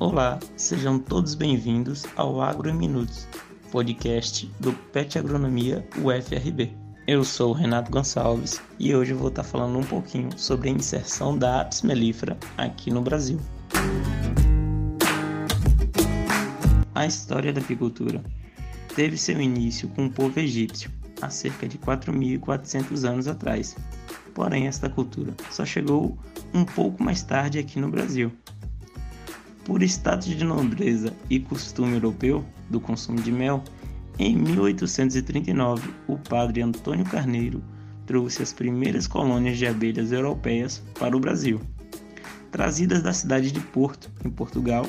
Olá, sejam todos bem-vindos ao Agro em Minutos, podcast do PET Agronomia UFRB. Eu sou o Renato Gonçalves e hoje vou estar falando um pouquinho sobre a inserção da Apis mellifera aqui no Brasil. A história da apicultura teve seu início com o povo egípcio, há cerca de 4.400 anos atrás. Porém, esta cultura só chegou um pouco mais tarde aqui no Brasil, por status de nobreza e costume europeu do consumo de mel, em 1839 o padre Antônio Carneiro trouxe as primeiras colônias de abelhas europeias para o Brasil, trazidas da cidade de Porto, em Portugal,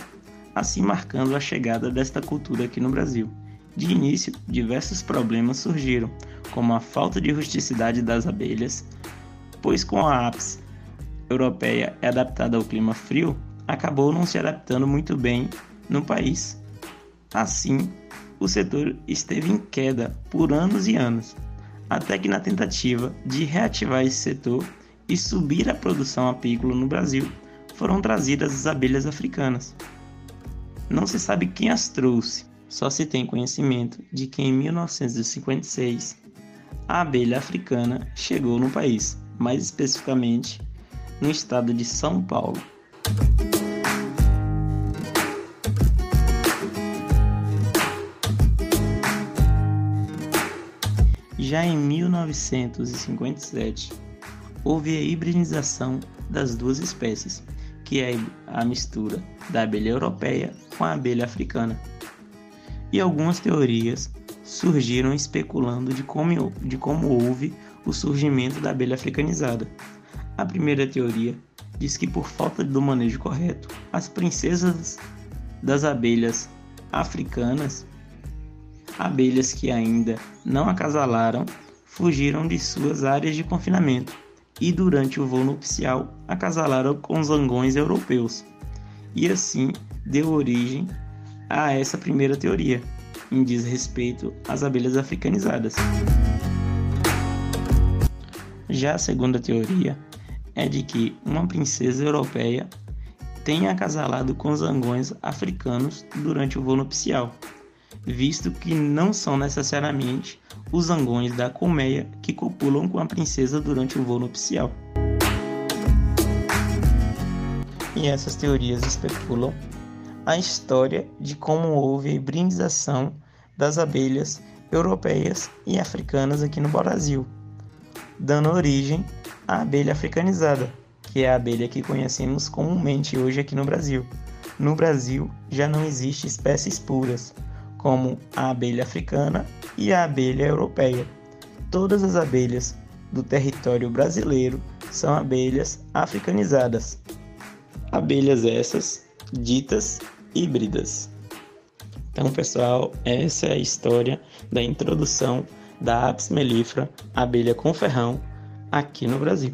assim marcando a chegada desta cultura aqui no Brasil. De início, diversos problemas surgiram, como a falta de rusticidade das abelhas, pois com a apis europeia é adaptada ao clima frio, acabou não se adaptando muito bem no país. Assim, o setor esteve em queda por anos e anos, até que na tentativa de reativar esse setor e subir a produção apícola no Brasil, foram trazidas as abelhas africanas. Não se sabe quem as trouxe, só se tem conhecimento de que em 1956 a abelha africana chegou no país, mais especificamente no estado de São Paulo. Já em 1957, houve a hibridização das duas espécies, que é a mistura da abelha europeia com a abelha africana. E algumas teorias surgiram especulando de como, de como houve o surgimento da abelha africanizada. A primeira teoria diz que, por falta do manejo correto, as princesas das abelhas africanas abelhas que ainda não acasalaram fugiram de suas áreas de confinamento e, durante o voo nupcial, acasalaram com zangões europeus. E assim deu origem a essa primeira teoria, em diz respeito às abelhas africanizadas. Já a segunda teoria é de que uma princesa europeia tenha acasalado com zangões africanos durante o voo nupcial visto que não são necessariamente os zangões da colmeia que copulam com a princesa durante o voo nupcial. E essas teorias especulam a história de como houve a hibridização das abelhas europeias e africanas aqui no Brasil, dando origem à abelha africanizada, que é a abelha que conhecemos comumente hoje aqui no Brasil. No Brasil já não existe espécies puras, como a abelha africana e a abelha europeia. Todas as abelhas do território brasileiro são abelhas africanizadas. Abelhas essas ditas híbridas. Então, pessoal, essa é a história da introdução da Apis mellifera, abelha com ferrão, aqui no Brasil.